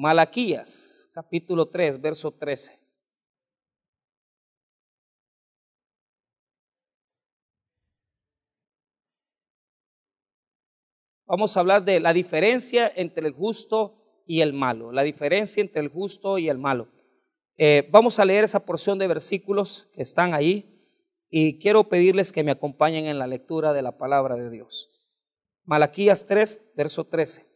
Malaquías, capítulo 3, verso 13. Vamos a hablar de la diferencia entre el justo y el malo, la diferencia entre el justo y el malo. Eh, vamos a leer esa porción de versículos que están ahí y quiero pedirles que me acompañen en la lectura de la palabra de Dios. Malaquías 3, verso 13.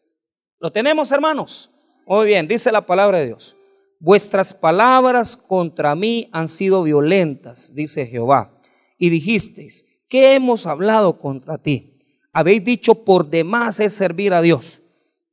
¿Lo tenemos, hermanos? Muy bien, dice la palabra de Dios. Vuestras palabras contra mí han sido violentas, dice Jehová. Y dijisteis, ¿qué hemos hablado contra ti? habéis dicho por demás es servir a Dios.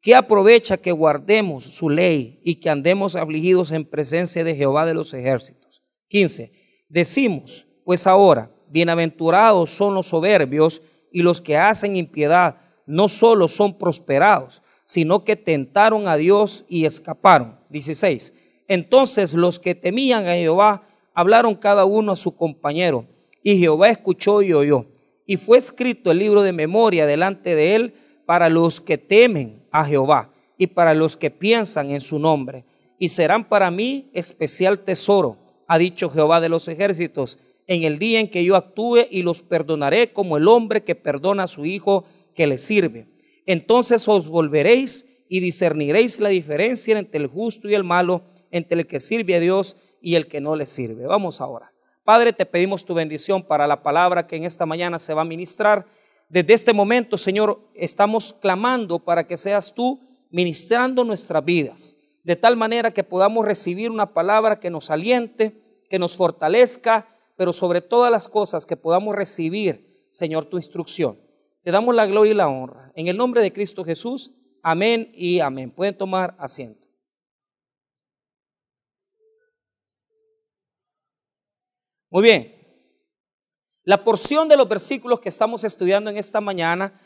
¿Qué aprovecha que guardemos su ley y que andemos afligidos en presencia de Jehová de los ejércitos? 15. Decimos, pues ahora, bienaventurados son los soberbios y los que hacen impiedad, no solo son prosperados, sino que tentaron a Dios y escaparon. 16. Entonces los que temían a Jehová hablaron cada uno a su compañero, y Jehová escuchó y oyó y fue escrito el libro de memoria delante de él para los que temen a Jehová y para los que piensan en su nombre. Y serán para mí especial tesoro, ha dicho Jehová de los ejércitos, en el día en que yo actúe y los perdonaré como el hombre que perdona a su hijo que le sirve. Entonces os volveréis y discerniréis la diferencia entre el justo y el malo, entre el que sirve a Dios y el que no le sirve. Vamos ahora. Padre, te pedimos tu bendición para la palabra que en esta mañana se va a ministrar. Desde este momento, Señor, estamos clamando para que seas tú ministrando nuestras vidas, de tal manera que podamos recibir una palabra que nos aliente, que nos fortalezca, pero sobre todas las cosas que podamos recibir, Señor, tu instrucción. Te damos la gloria y la honra. En el nombre de Cristo Jesús, amén y amén. Pueden tomar asiento. Muy bien. La porción de los versículos que estamos estudiando en esta mañana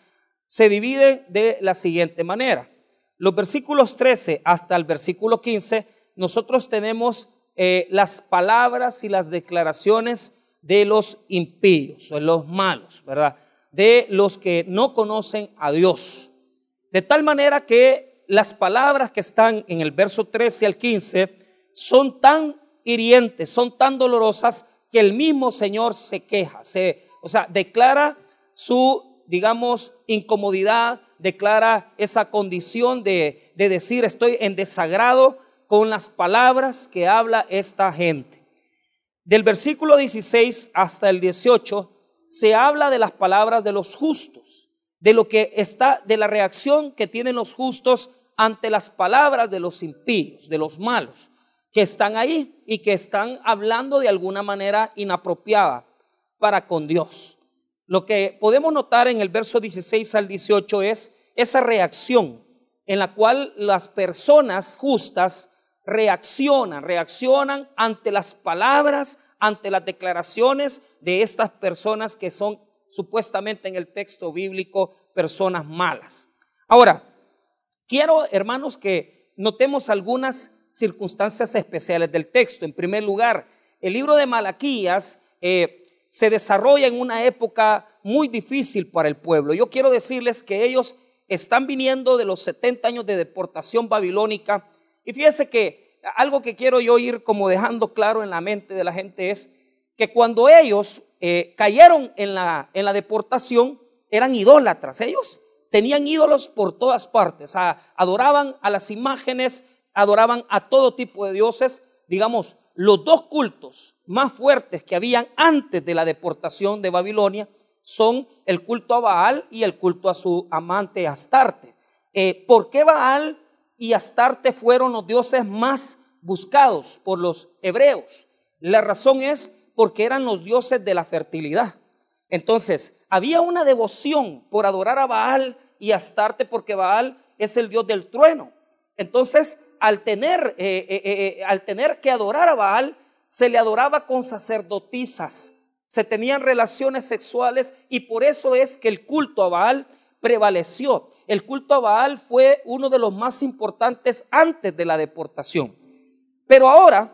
se divide de la siguiente manera. Los versículos 13 hasta el versículo 15, nosotros tenemos eh, las palabras y las declaraciones de los impíos, de los malos, ¿verdad? De los que no conocen a Dios. De tal manera que las palabras que están en el verso 13 al 15 son tan hirientes, son tan dolorosas, que el mismo Señor se queja, se, o sea, declara su, digamos, incomodidad, declara esa condición de, de decir estoy en desagrado con las palabras que habla esta gente. Del versículo 16 hasta el 18 se habla de las palabras de los justos, de lo que está, de la reacción que tienen los justos ante las palabras de los impíos, de los malos que están ahí y que están hablando de alguna manera inapropiada para con Dios. Lo que podemos notar en el verso 16 al 18 es esa reacción en la cual las personas justas reaccionan, reaccionan ante las palabras, ante las declaraciones de estas personas que son supuestamente en el texto bíblico personas malas. Ahora, quiero, hermanos, que notemos algunas circunstancias especiales del texto. En primer lugar, el libro de Malaquías eh, se desarrolla en una época muy difícil para el pueblo. Yo quiero decirles que ellos están viniendo de los 70 años de deportación babilónica. Y fíjense que algo que quiero yo ir como dejando claro en la mente de la gente es que cuando ellos eh, cayeron en la, en la deportación, eran idólatras. Ellos tenían ídolos por todas partes, adoraban a las imágenes adoraban a todo tipo de dioses. Digamos, los dos cultos más fuertes que habían antes de la deportación de Babilonia son el culto a Baal y el culto a su amante Astarte. Eh, ¿Por qué Baal y Astarte fueron los dioses más buscados por los hebreos? La razón es porque eran los dioses de la fertilidad. Entonces, había una devoción por adorar a Baal y Astarte porque Baal es el dios del trueno. Entonces, al tener, eh, eh, eh, al tener que adorar a Baal, se le adoraba con sacerdotisas, se tenían relaciones sexuales y por eso es que el culto a Baal prevaleció. El culto a Baal fue uno de los más importantes antes de la deportación. Pero ahora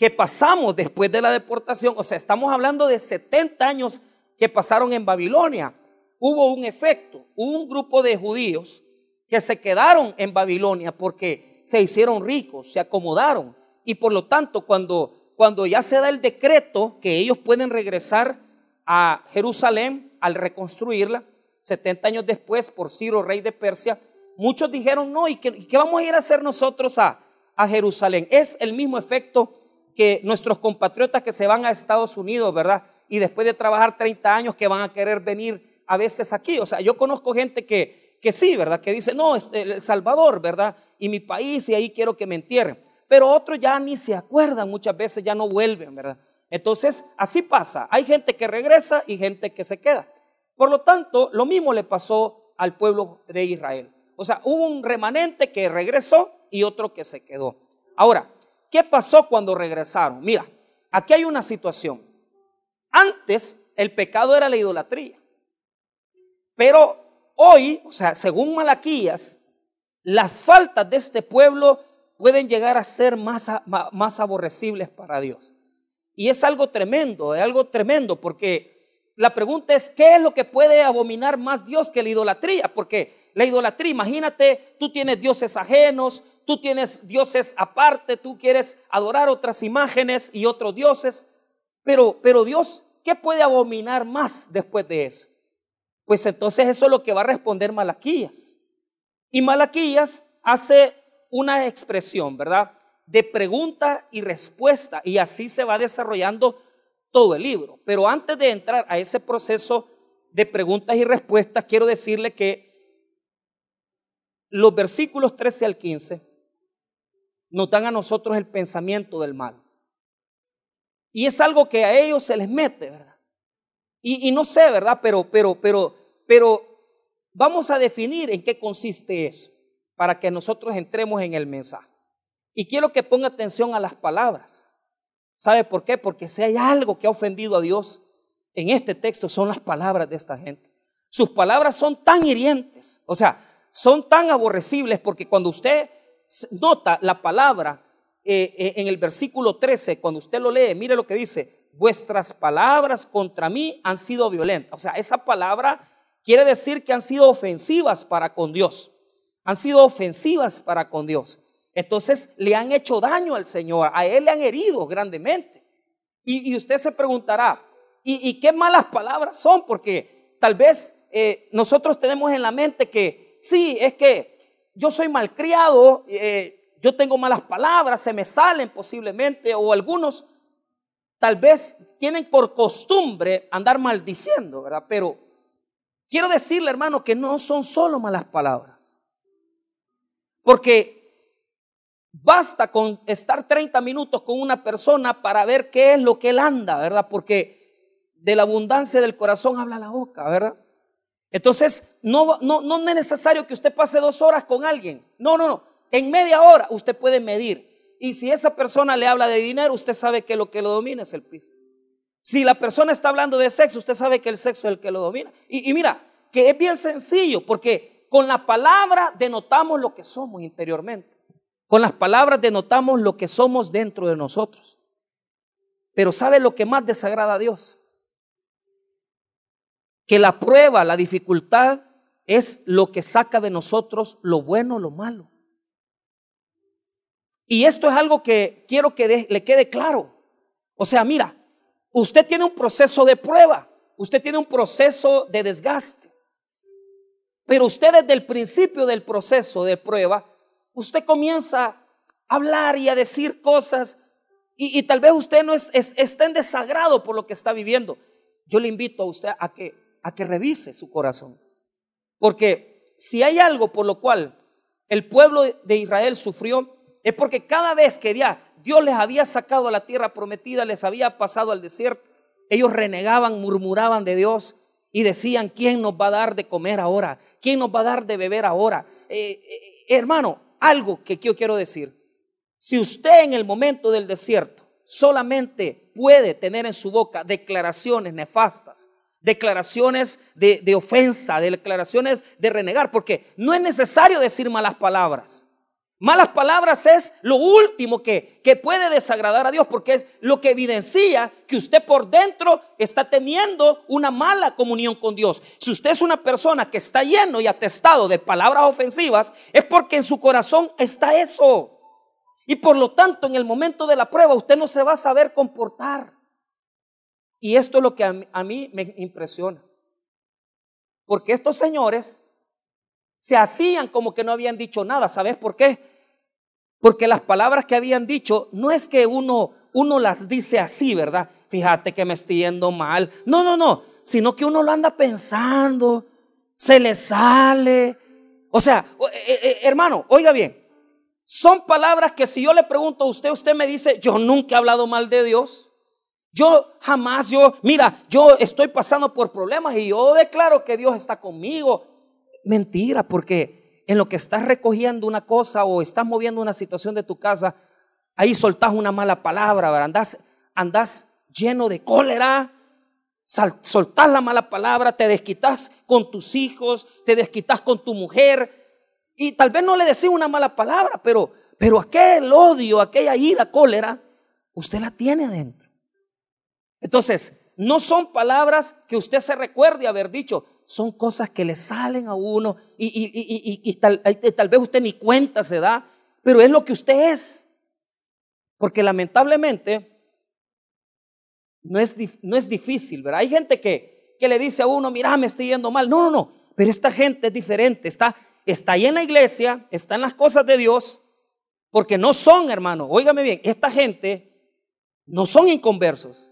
que pasamos después de la deportación, o sea, estamos hablando de 70 años que pasaron en Babilonia, hubo un efecto, hubo un grupo de judíos que se quedaron en Babilonia porque se hicieron ricos, se acomodaron. Y por lo tanto, cuando, cuando ya se da el decreto que ellos pueden regresar a Jerusalén al reconstruirla, 70 años después, por Ciro, rey de Persia, muchos dijeron, no, ¿y qué, qué vamos a ir a hacer nosotros a, a Jerusalén? Es el mismo efecto que nuestros compatriotas que se van a Estados Unidos, ¿verdad? Y después de trabajar 30 años que van a querer venir a veces aquí. O sea, yo conozco gente que, que sí, ¿verdad? Que dice, no, es El Salvador, ¿verdad? Y mi país y ahí quiero que me entierren. Pero otros ya ni se acuerdan, muchas veces ya no vuelven, ¿verdad? Entonces, así pasa. Hay gente que regresa y gente que se queda. Por lo tanto, lo mismo le pasó al pueblo de Israel. O sea, hubo un remanente que regresó y otro que se quedó. Ahora, ¿qué pasó cuando regresaron? Mira, aquí hay una situación. Antes el pecado era la idolatría. Pero hoy, o sea, según Malaquías, las faltas de este pueblo pueden llegar a ser más, más aborrecibles para Dios. Y es algo tremendo, es algo tremendo, porque la pregunta es, ¿qué es lo que puede abominar más Dios que la idolatría? Porque la idolatría, imagínate, tú tienes dioses ajenos, tú tienes dioses aparte, tú quieres adorar otras imágenes y otros dioses, pero, pero Dios, ¿qué puede abominar más después de eso? Pues entonces eso es lo que va a responder Malaquías. Y Malaquías hace una expresión, ¿verdad? De pregunta y respuesta. Y así se va desarrollando todo el libro. Pero antes de entrar a ese proceso de preguntas y respuestas, quiero decirle que los versículos 13 al 15 nos dan a nosotros el pensamiento del mal. Y es algo que a ellos se les mete, ¿verdad? Y, y no sé, ¿verdad? Pero, pero, pero pero vamos a definir en qué consiste eso para que nosotros entremos en el mensaje. Y quiero que ponga atención a las palabras. ¿Sabe por qué? Porque si hay algo que ha ofendido a Dios en este texto son las palabras de esta gente. Sus palabras son tan hirientes, o sea, son tan aborrecibles porque cuando usted nota la palabra eh, eh, en el versículo 13, cuando usted lo lee, mire lo que dice, vuestras palabras contra mí han sido violentas. O sea, esa palabra quiere decir que han sido ofensivas para con Dios. Han sido ofensivas para con Dios. Entonces le han hecho daño al Señor, a Él le han herido grandemente. Y, usted se preguntará, ¿y, qué malas palabras son? Porque tal vez eh, nosotros tenemos en la mente que sí, es que yo soy malcriado, eh, yo tengo malas palabras, se me salen posiblemente, o algunos tal vez tienen por costumbre andar maldiciendo, ¿verdad? Pero Quiero decirle, hermano, que no son solo malas palabras. Porque basta con estar 30 minutos con una persona para ver qué es lo que él anda, ¿verdad? Porque de la abundancia del corazón habla la boca, ¿verdad? Entonces, no, no, no es necesario que usted pase dos horas con alguien. No, no, no. En media hora usted puede medir. Y si esa persona le habla de dinero, usted sabe que lo que lo domina es el piso. Si la persona está hablando de sexo, usted sabe que el sexo es el que lo domina. Y, mira, que es bien sencillo, porque con la palabra denotamos lo que somos interiormente. Con las palabras denotamos lo que somos dentro de nosotros. Pero ¿sabe lo que más desagrada a Dios? Que la prueba, la dificultad es lo que saca de nosotros lo bueno, lo malo. Y esto es algo que quiero que le quede claro. O sea, mira, Usted tiene un proceso de prueba, usted tiene un proceso de desgaste. Pero usted desde el principio del proceso de prueba, usted comienza a hablar y a decir cosas y, tal vez usted no es, está en desagrado por lo que está viviendo. Yo le invito a usted a que, a que revise su corazón. Porque si hay algo por lo cual el pueblo de Israel sufrió, es porque cada vez que Dios les había sacado a la tierra prometida, les había pasado al desierto. Ellos renegaban, murmuraban de Dios y decían, ¿quién nos va a dar de comer ahora? ¿Quién nos va a dar de beber ahora? Eh, eh, hermano, algo que yo quiero decir. Si usted en el momento del desierto solamente puede tener en su boca declaraciones nefastas, declaraciones de, de ofensa, declaraciones de renegar, porque no es necesario decir malas palabras. Malas palabras es lo último que, que, puede desagradar a Dios porque es lo que evidencia que usted por dentro está teniendo una mala comunión con Dios. Si usted es una persona que está lleno y atestado de palabras ofensivas, es porque en su corazón está eso. Y por lo tanto, en el momento de la prueba, usted no se va a saber comportar. Y esto es lo que a mí, me impresiona. Porque estos señores se hacían como que no habían dicho nada. ¿Sabes por qué? Porque las palabras que habían dicho no es que uno, uno las dice así, ¿verdad? Fíjate que me estoy yendo mal. No, no, no. Sino que uno lo anda pensando, se le sale. O sea, eh, eh, hermano, oiga bien. Son palabras que si yo le pregunto a usted, usted me dice, yo nunca he hablado mal de Dios. Yo jamás, yo, mira, yo estoy pasando por problemas y yo declaro que Dios está conmigo. Mentira, porque en lo que estás recogiendo una cosa o estás moviendo una situación de tu casa, ahí soltás una mala palabra, andás, andás lleno de cólera, soltás la mala palabra, te desquitas con tus hijos, te desquitas con tu mujer y tal vez no le decís una mala palabra, pero, pero aquel odio, aquella ira, cólera, usted la tiene adentro. Entonces, no son palabras que usted se recuerde haber dicho, son cosas que le salen a uno y, tal, vez usted ni cuenta se da, pero es lo que usted es. Porque lamentablemente no es, no es difícil, ¿verdad? Hay gente que, que le dice a uno, mira, me estoy yendo mal. No, no, no, pero esta gente es diferente, está, está ahí en la iglesia, está en las cosas de Dios, porque no son, hermano, óigame bien, esta gente no son inconversos,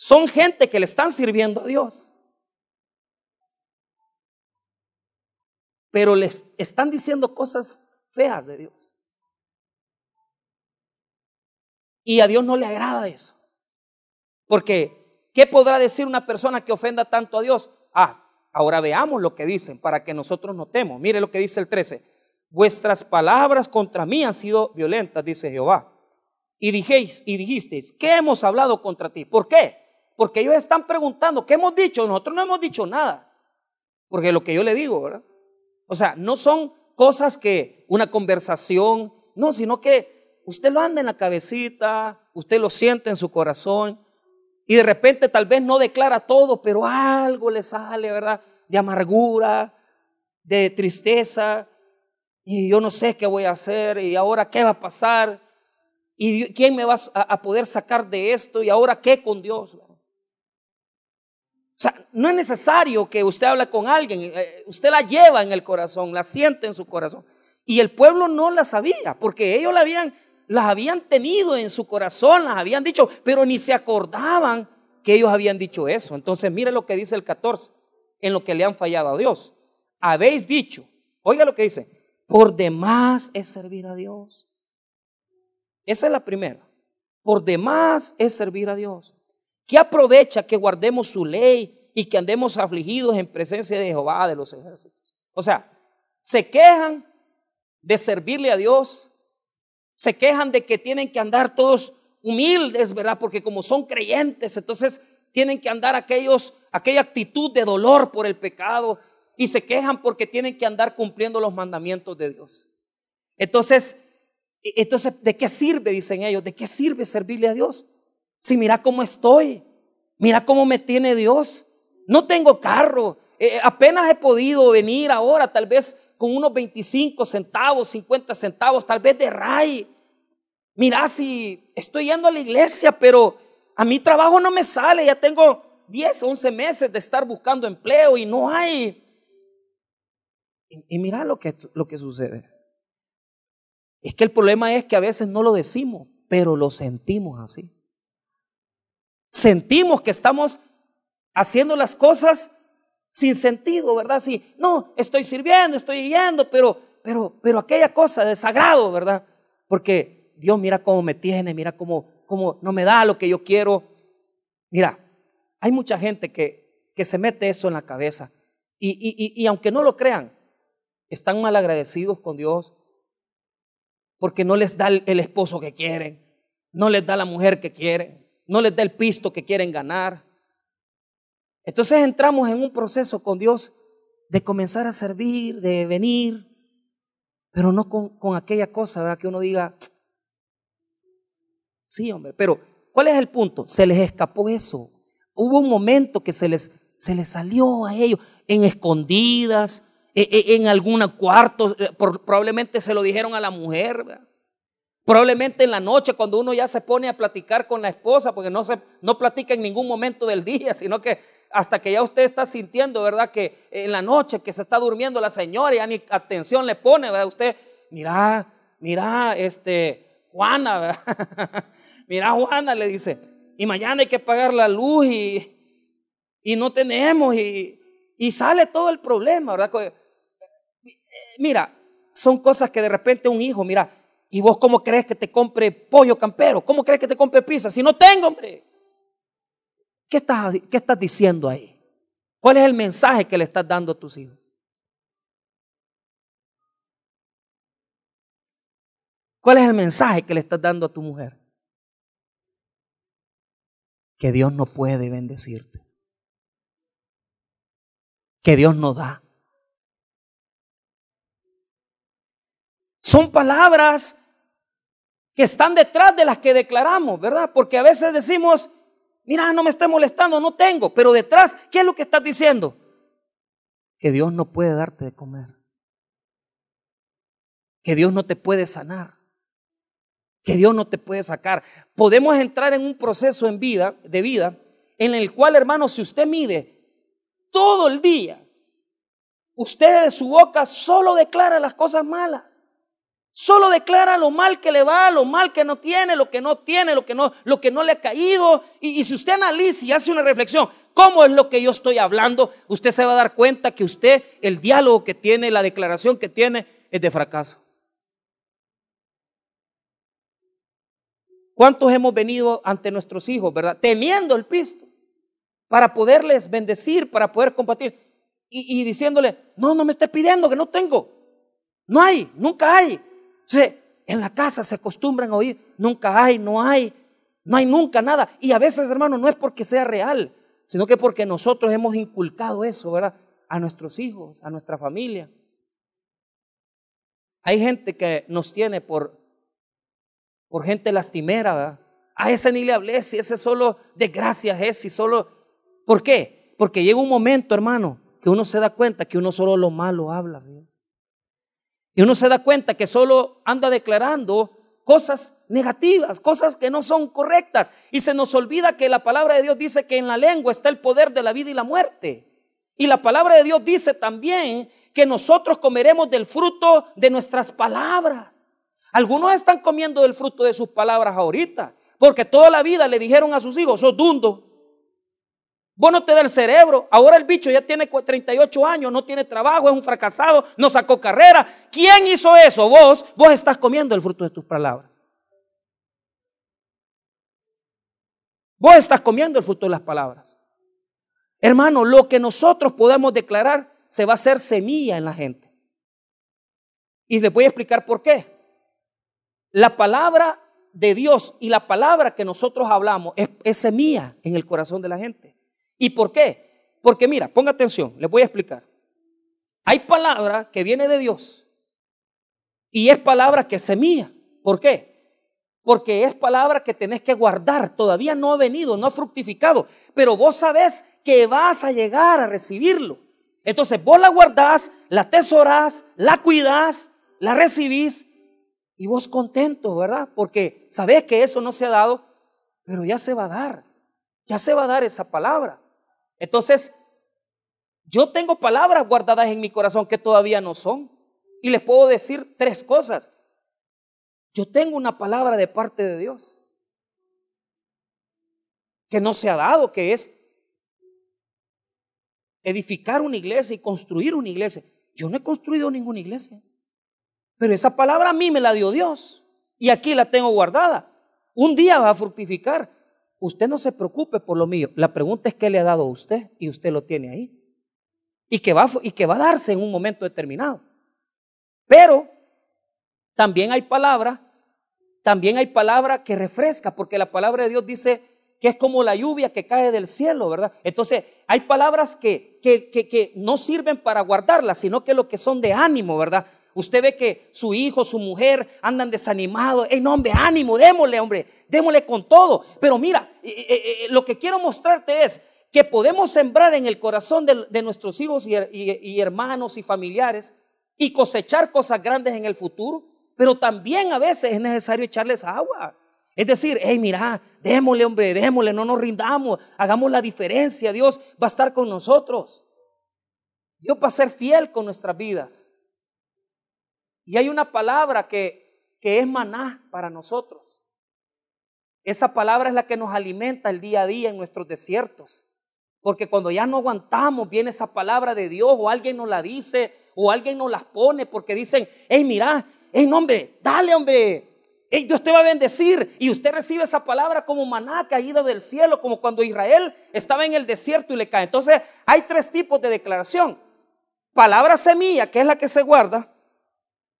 son gente que le están sirviendo a Dios. pero les están diciendo cosas feas de Dios. Y a Dios no le agrada eso. Porque, ¿qué podrá decir una persona que ofenda tanto a Dios? Ah, ahora veamos lo que dicen para que nosotros notemos. Mire lo que dice el 13. Vuestras palabras contra mí han sido violentas, dice Jehová. Y dijéis, y dijisteis, ¿qué hemos hablado contra ti? ¿Por qué? Porque ellos están preguntando, ¿qué hemos dicho? Nosotros no hemos dicho nada. Porque lo que yo le digo, ¿verdad? O sea, no son cosas que una conversación, no, sino que usted lo anda en la cabecita, usted lo siente en su corazón y de repente tal vez no declara todo, pero algo le sale, ¿verdad? De amargura, de tristeza y yo no sé qué voy a hacer y ahora qué va a pasar y quién me va a poder sacar de esto y ahora qué con Dios. O sea, no es necesario que usted hable con alguien, eh, usted la lleva en el corazón, la siente en su corazón. Y el pueblo no la sabía, porque ellos la habían, las habían tenido en su corazón, las habían dicho, pero ni se acordaban que ellos habían dicho eso. Entonces, mire lo que dice el 14, en lo que le han fallado a Dios. Habéis dicho, oiga lo que dice, por demás es servir a Dios. Esa es la primera. Por demás es servir a Dios. ¿Qué aprovecha que guardemos su ley y que andemos afligidos en presencia de Jehová de los ejércitos? O sea, se quejan de servirle a Dios, se quejan de que tienen que andar todos humildes, ¿verdad? Porque como son creyentes, entonces tienen que andar aquellos, aquella actitud de dolor por el pecado y se quejan porque tienen que andar cumpliendo los mandamientos de Dios. Entonces, e, entonces, ¿de qué sirve, dicen ellos? ¿De qué sirve servirle a Dios? Si mira cómo estoy, mira cómo me tiene Dios. No tengo carro, eh, eh, apenas he podido venir ahora, tal vez con unos 25 centavos, 50 centavos, tal vez de RAI. Mira si estoy yendo a la iglesia, pero a mi trabajo no me sale, ya tengo 10, 11 meses de estar buscando empleo y no hay. Y, mira lo que, lo que sucede. Es que el problema es que a veces no lo decimos, pero lo sentimos así sentimos que estamos haciendo las cosas sin sentido, ¿verdad? Sí, no, estoy sirviendo, estoy yendo, pero, pero, pero aquella cosa de sagrado, ¿verdad? Porque Dios mira cómo me tiene, mira cómo, cómo no me da lo que yo quiero. Mira, hay mucha gente que, que se mete eso en la cabeza y, y, y aunque no lo crean, están mal agradecidos con Dios porque no les da el esposo que quieren, no les da la mujer que quieren, no les da el pisto que quieren ganar. Entonces entramos en un proceso con Dios de comenzar a servir, de venir. pero no con, con aquella cosa, ¿verdad? Que uno diga, sí, hombre, pero ¿cuál es el punto? Se les escapó eso. Hubo un momento que se les, se les salió a ellos en escondidas, e, e, en, algún cuarto, eh, probablemente se lo dijeron a la mujer, ¿verdad? Probablemente en la noche cuando uno ya se pone a platicar con la esposa, porque no, se, no platica en ningún momento del día, sino que hasta que ya usted está sintiendo, ¿verdad? Que en la noche que se está durmiendo la señora, ya ni atención le pone, ¿verdad? Usted, mira, mira, este, Juana, ¿verdad? mira, Juana, le dice, y mañana hay que pagar la luz y, y no tenemos y, y sale todo el problema, ¿verdad? Mira, son cosas que de repente un hijo, mira, ¿Y vos cómo crees que te compre pollo campero? ¿Cómo crees que te compre pizza? Si no tengo, hombre. ¿Qué estás, qué estás diciendo ahí? ¿Cuál es el mensaje que le estás dando a tus hijos? ¿Cuál es el mensaje que le estás dando a tu mujer? Que Dios no puede bendecirte. Que Dios no da. Son palabras que están detrás de las que declaramos, ¿verdad? Porque a veces decimos, mira, no me esté molestando, no tengo, pero detrás, ¿qué es lo que estás diciendo? Que Dios no puede darte de comer. Que Dios no te puede sanar. Que Dios no te puede sacar. Podemos entrar en un proceso en vida, de vida, en el cual, hermano, si usted mide todo el día, usted de su boca solo declara las cosas malas. Solo declara lo mal que le va, lo mal que no tiene, lo que no tiene, lo que no, lo que no le ha caído. Y, si usted analiza y hace una reflexión, ¿cómo es lo que yo estoy hablando? Usted se va a dar cuenta que usted, el diálogo que tiene, la declaración que tiene, es de fracaso. ¿Cuántos hemos venido ante nuestros hijos, verdad? Teniendo el pisto para poderles bendecir, para poder compartir y, y diciéndole, no, no me esté pidiendo que no tengo. No hay, nunca hay. Entonces, en la casa se acostumbran a oír, nunca hay, no hay, no hay nunca nada. Y a veces, hermano, no es porque sea real, sino que porque nosotros hemos inculcado eso, ¿verdad? A nuestros hijos, a nuestra familia. Hay gente que nos tiene por, por gente lastimera, ¿verdad? A ese ni le hablé, si ese solo desgracias es, si solo... ¿Por qué? Porque llega un momento, hermano, que uno se da cuenta que uno solo lo malo habla. ¿ves? Y uno se da cuenta que solo anda declarando cosas negativas, cosas que no son correctas. Y se nos olvida que la palabra de Dios dice que en la lengua está el poder de la vida y la muerte. Y la palabra de Dios dice también que nosotros comeremos del fruto de nuestras palabras. Algunos están comiendo del fruto de sus palabras ahorita, porque toda la vida le dijeron a sus hijos, sos dundo, Vos no te da el cerebro. Ahora el bicho ya tiene 38 años, no tiene trabajo, es un fracasado, no sacó carrera. ¿Quién hizo eso? Vos, vos estás comiendo el fruto de tus palabras. Vos estás comiendo el fruto de las palabras. Hermano, lo que nosotros podemos declarar se va a hacer semilla en la gente. Y les voy a explicar por qué. La palabra de Dios y la palabra que nosotros hablamos es, es semilla en el corazón de la gente. ¿Y por qué? Porque mira, ponga atención, les voy a explicar. Hay palabra que viene de Dios y es palabra que semilla. ¿Por qué? Porque es palabra que tenés que guardar. Todavía no ha venido, no ha fructificado, pero vos sabés que vas a llegar a recibirlo. Entonces vos la guardás, la atesorás, la cuidás, la recibís y vos contento, ¿verdad? Porque sabés que eso no se ha dado, pero ya se va a dar. Ya se va a dar esa palabra. Entonces, yo tengo palabras guardadas en mi corazón que todavía no son. Y les puedo decir tres cosas. Yo tengo una palabra de parte de Dios que no se ha dado, que es edificar una iglesia y construir una iglesia. Yo no he construido ninguna iglesia, pero esa palabra a mí me la dio Dios y aquí la tengo guardada. Un día va a fructificar usted no se preocupe por lo mío. La pregunta es qué le ha dado a usted y usted lo tiene ahí. Y que va, y que va a darse en un momento determinado. Pero también hay palabra, también hay palabra que refresca, porque la palabra de Dios dice que es como la lluvia que cae del cielo, ¿verdad? Entonces, hay palabras que, que, que, que no sirven para guardarlas, sino que lo que son de ánimo, ¿verdad? Usted ve que su hijo, su mujer andan desanimados. Ey, no, hombre, ánimo, démosle, hombre, démosle con todo. Pero mira, lo que quiero mostrarte es que podemos sembrar en el corazón de, nuestros hijos y, hermanos y familiares y cosechar cosas grandes en el futuro, pero también a veces es necesario echarles agua. Es decir, hey, mira, démosle, hombre, démosle, no nos rindamos, hagamos la diferencia, Dios va a estar con nosotros. Dios va a ser fiel con nuestras vidas. Y hay una palabra que, que es maná para nosotros. Esa palabra es la que nos alimenta el día a día en nuestros desiertos. Porque cuando ya no aguantamos, viene esa palabra de Dios o alguien nos la dice o alguien nos las pone porque dicen, hey, mira, hey, hombre, dale, hombre. Hey, Dios te va a bendecir y usted recibe esa palabra como maná caída del cielo, como cuando Israel estaba en el desierto y le cae. Entonces, hay tres tipos de declaración. Palabra semilla, que es la que se guarda.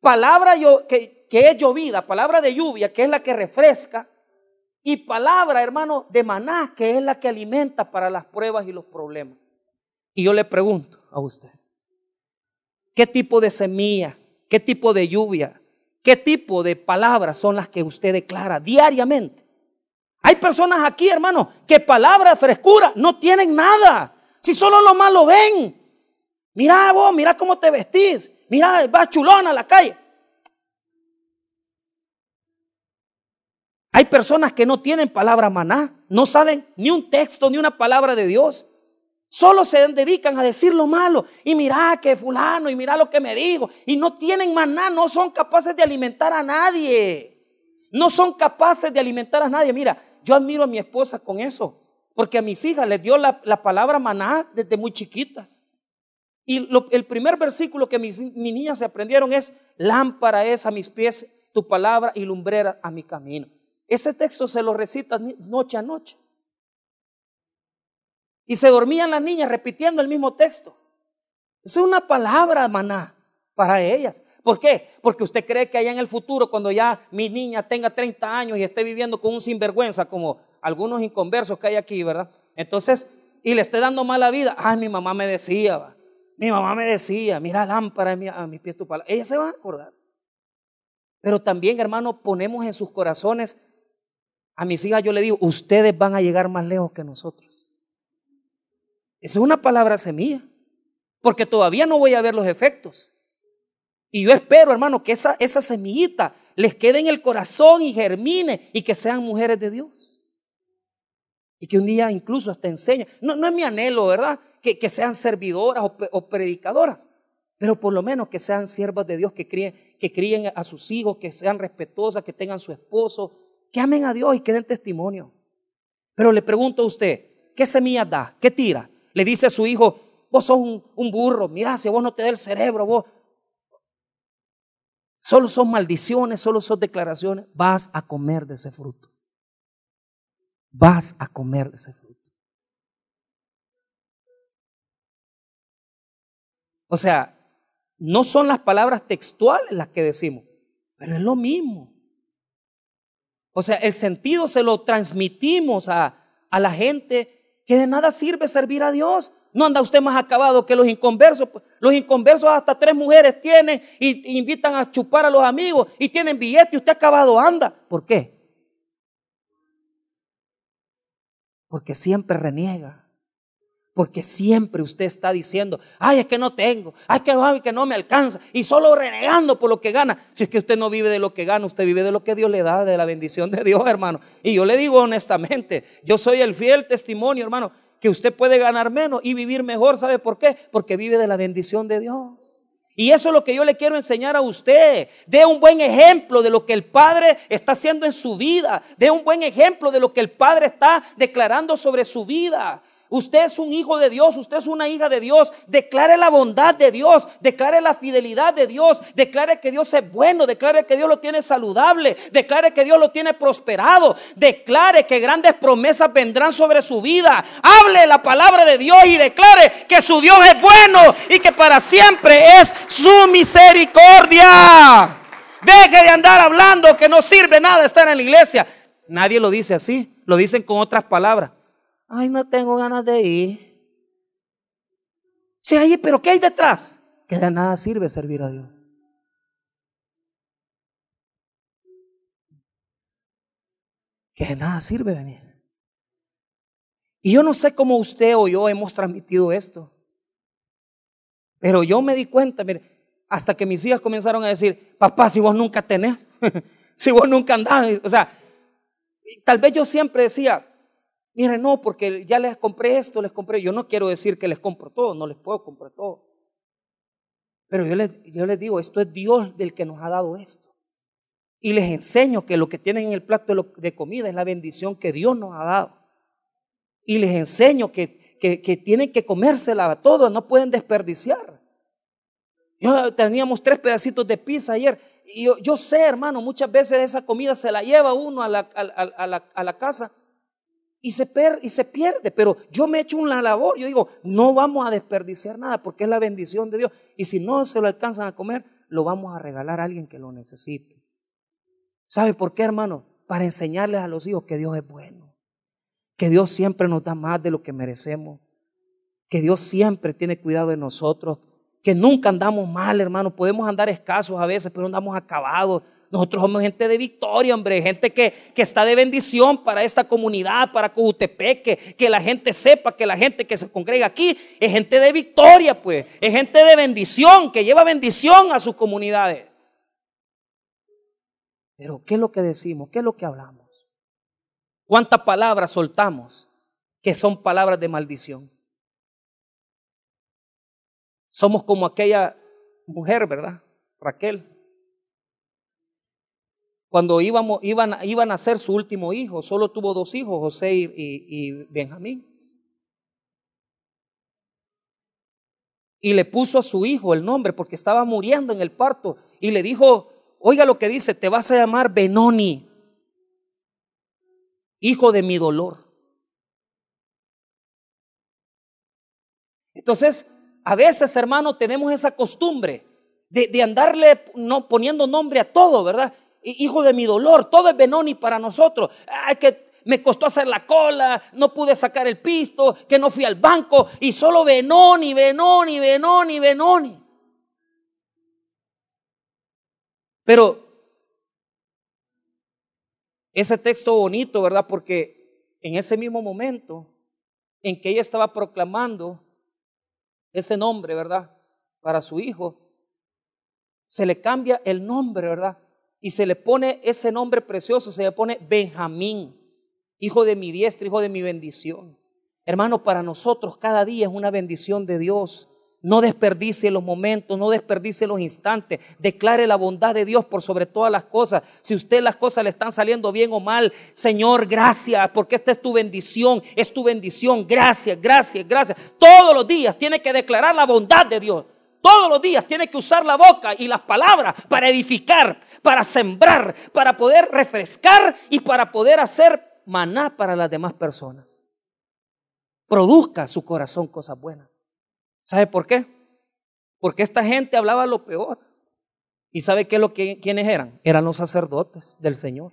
Palabra yo, que, que es llovida, palabra de lluvia, que es la que refresca y palabra, hermano, de maná, que es la que alimenta para las pruebas y los problemas. Y yo le pregunto a usted, ¿qué tipo de semilla, qué tipo de lluvia, qué tipo de palabras son las que usted declara diariamente? Hay personas aquí, hermano, que palabra de frescura no tienen nada. Si solo lo malo ven. Mira vos, mira cómo te vestís. Mira, vas chulona a la calle. Hay personas que no tienen palabra maná, no saben ni un texto ni una palabra de Dios. Solo se dedican a decir lo malo. Y mira que fulano, y mira lo que me dijo. Y no tienen maná, no son capaces de alimentar a nadie. No son capaces de alimentar a nadie. Mira, yo admiro a mi esposa con eso. Porque a mis hijas les dio la, palabra maná desde muy chiquitas. Y el primer versículo que mis, mis niñas se aprendieron es, lámpara es a mis pies tu palabra y lumbrera a mi camino. Ese texto se lo recita noche a noche. Y se dormían las niñas repitiendo el mismo texto. Es una palabra, maná, para ellas. ¿Por qué? Porque usted cree que allá en el futuro, cuando ya mi niña tenga 30 años y esté viviendo con un sinvergüenza, como algunos inconversos que hay aquí, ¿verdad? Entonces, y le esté dando mala vida. Ay, mi mamá me decía, mi mamá me decía, mira lámpara a mi, a mi pie tu palabra. Ellas se van a acordar. Pero también, hermano, ponemos en sus corazones a mis hijas yo le digo, ustedes van a llegar más lejos que nosotros. Esa es una palabra semilla, porque todavía no voy a ver los efectos. Y yo espero, hermano, que esa, semillita les quede en el corazón y germine y que sean mujeres de Dios. Y que un día incluso hasta enseñen. No, es mi anhelo, ¿verdad? Que, sean servidoras o, o, predicadoras, pero por lo menos que sean siervas de Dios, que críen, que críen a sus hijos, que sean respetuosas, que tengan su esposo, que amen a Dios y que den testimonio. Pero le pregunto a usted, ¿qué semillas da? ¿Qué tira? Le dice a su hijo, vos sos un, burro, mira, si vos no te da el cerebro, vos... Solo son maldiciones, solo son declaraciones. Vas a comer de ese fruto. Vas a comer de ese fruto. O sea, no son las palabras textuales las que decimos, pero es lo mismo. O sea, el sentido se lo transmitimos a, la gente que de nada sirve servir a Dios. No anda usted más acabado que los inconversos. Los inconversos hasta tres mujeres tienen y, invitan a chupar a los amigos y tienen billete y usted acabado anda. ¿Por qué? Porque siempre reniega. Porque siempre usted está diciendo, ay, es que no tengo, ay, que no, que no me alcanza. Y solo renegando por lo que gana. Si es que usted no vive de lo que gana, usted vive de lo que Dios le da, de la bendición de Dios, hermano. Y yo le digo honestamente, yo soy el fiel testimonio, hermano, que usted puede ganar menos y vivir mejor. ¿Sabe por qué? Porque vive de la bendición de Dios. Y eso es lo que yo le quiero enseñar a usted. De un buen ejemplo de lo que el Padre está haciendo en su vida. De un buen ejemplo de lo que el Padre está declarando sobre su vida. Usted es un hijo de Dios, usted es una hija de Dios. Declare la bondad de Dios, declare la fidelidad de Dios, declare que Dios es bueno, declare que Dios lo tiene saludable, declare que Dios lo tiene prosperado, declare que grandes promesas vendrán sobre su vida. Hable la palabra de Dios y declare que su Dios es bueno y que para siempre es su misericordia. Deje de andar hablando que no sirve nada estar en la iglesia. Nadie lo dice así, lo dicen con otras palabras. Ay, no tengo ganas de ir. Sí, ahí, pero ¿qué hay detrás? Que de nada sirve servir a Dios. Que de nada sirve venir. Y yo no sé cómo usted o yo hemos transmitido esto. Pero yo me di cuenta, mire, hasta que mis hijas comenzaron a decir, papá, si vos nunca tenés, si vos nunca andás, o sea, tal vez yo siempre decía, mire, no, porque ya les compré esto, les compré, yo no quiero decir que les compro todo, no les puedo comprar todo. Pero yo les, yo les digo, esto es Dios del que nos ha dado esto. Y les enseño que lo que tienen en el plato de, comida es la bendición que Dios nos ha dado. Y les enseño que, que, tienen que comérsela todo, no pueden desperdiciar. Yo teníamos tres pedacitos de pizza ayer. Y yo, sé, hermano, muchas veces esa comida se la lleva uno a la, a, a la, casa y se, per, y se pierde. Pero yo me he hecho una labor. Yo digo, no vamos a desperdiciar nada porque es la bendición de Dios. Y si no se lo alcanzan a comer, lo vamos a regalar a alguien que lo necesite. ¿Sabe por qué, hermano? Para enseñarles a los hijos que Dios es bueno, que Dios siempre nos da más de lo que merecemos, que Dios siempre tiene cuidado de nosotros, que nunca andamos mal, hermano. Podemos andar escasos a veces, pero andamos acabados. Nosotros somos gente de victoria, hombre, gente que, que está de bendición para esta comunidad, para Cojutepec, que, que la gente sepa que la gente que se congrega aquí es gente de victoria, pues, es gente de bendición, que lleva bendición a sus comunidades. Pero ¿qué es lo que decimos? ¿Qué es lo que hablamos? ¿Cuántas palabras soltamos que son palabras de maldición? Somos como aquella mujer, ¿verdad? Raquel. Cuando íbamos, iban, iban a ser su último hijo, solo tuvo dos hijos, José y, y Benjamín. Y le puso a su hijo el nombre porque estaba muriendo en el parto. Y le dijo, Oiga lo que dice, te vas a llamar Benoni, hijo de mi dolor. Entonces, a veces, hermano, tenemos esa costumbre de, andarle no, poniendo nombre a todo, ¿verdad? Hijo de mi dolor, todo es Benoni para nosotros. Que me costó hacer la cola, no pude sacar el pisto, que no fui al banco y solo Benoni, Benoni, Benoni, Benoni. Pero ese texto bonito, ¿verdad? Porque en ese mismo momento en que ella estaba proclamando ese nombre, ¿verdad? Para su hijo, se le cambia el nombre, ¿verdad? Y se le pone ese nombre precioso, se le pone Benjamín, hijo de mi diestra, hijo de mi bendición. Hermano, para nosotros cada día es una bendición de Dios no desperdicie los momentos, no desperdicie los instantes. Declare la bondad de Dios por sobre todas las cosas. Si usted las cosas le están saliendo bien o mal, Señor, gracias, porque esta es tu bendición, es tu bendición. Gracias, gracias, gracias. Todos los días tiene que declarar la bondad de Dios. Todos los días tiene que usar la boca y las palabras para edificar, para sembrar, para poder refrescar y para poder hacer maná para las demás personas. Produzca su corazón cosas buenas. ¿Sabe por qué? Porque esta gente hablaba lo peor. ¿Y sabe qué lo que quiénes eran? Eran los sacerdotes del Señor.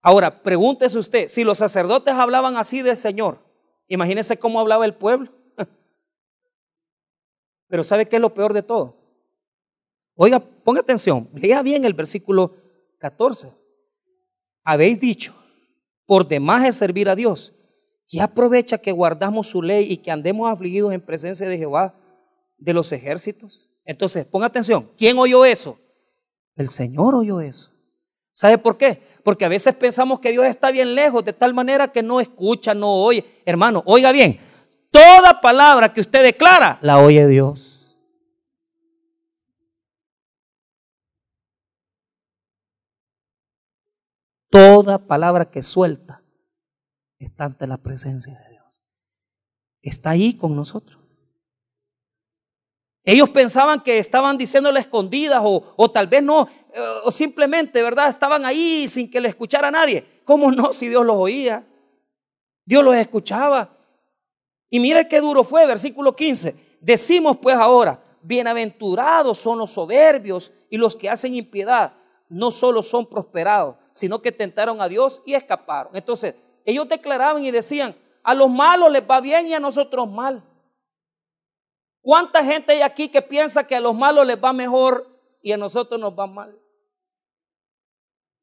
Ahora, pregúntese usted, si los sacerdotes hablaban así del Señor, imagínese cómo hablaba el pueblo. Pero ¿sabe qué es lo peor de todo? Oiga, ponga atención, lea bien el versículo 14. Habéis dicho, por demás es servir a Dios ¿Qué aprovecha que guardamos su ley y que andemos afligidos en presencia de Jehová de los ejércitos? Entonces, ponga atención, ¿quién oyó eso? El Señor oyó eso. ¿Sabe por qué? Porque a veces pensamos que Dios está bien lejos, de tal manera que no escucha, no oye. Hermano, oiga bien, toda palabra que usted declara, la oye Dios. Toda palabra que suelta, está ante la presencia de Dios. Está ahí con nosotros. Ellos pensaban que estaban diciéndole escondidas o, o tal vez no, eh, o simplemente, ¿verdad? Estaban ahí sin que le escuchara nadie. ¿Cómo no si Dios los oía? Dios los escuchaba. Y mire qué duro fue, versículo 15. Decimos pues ahora, bienaventurados son los soberbios y los que hacen impiedad. No solo son prosperados, sino que tentaron a Dios y escaparon. Entonces, ellos declaraban y decían, a los malos les va bien y a nosotros mal. ¿Cuánta gente hay aquí que piensa que a los malos les va mejor y a nosotros nos va mal?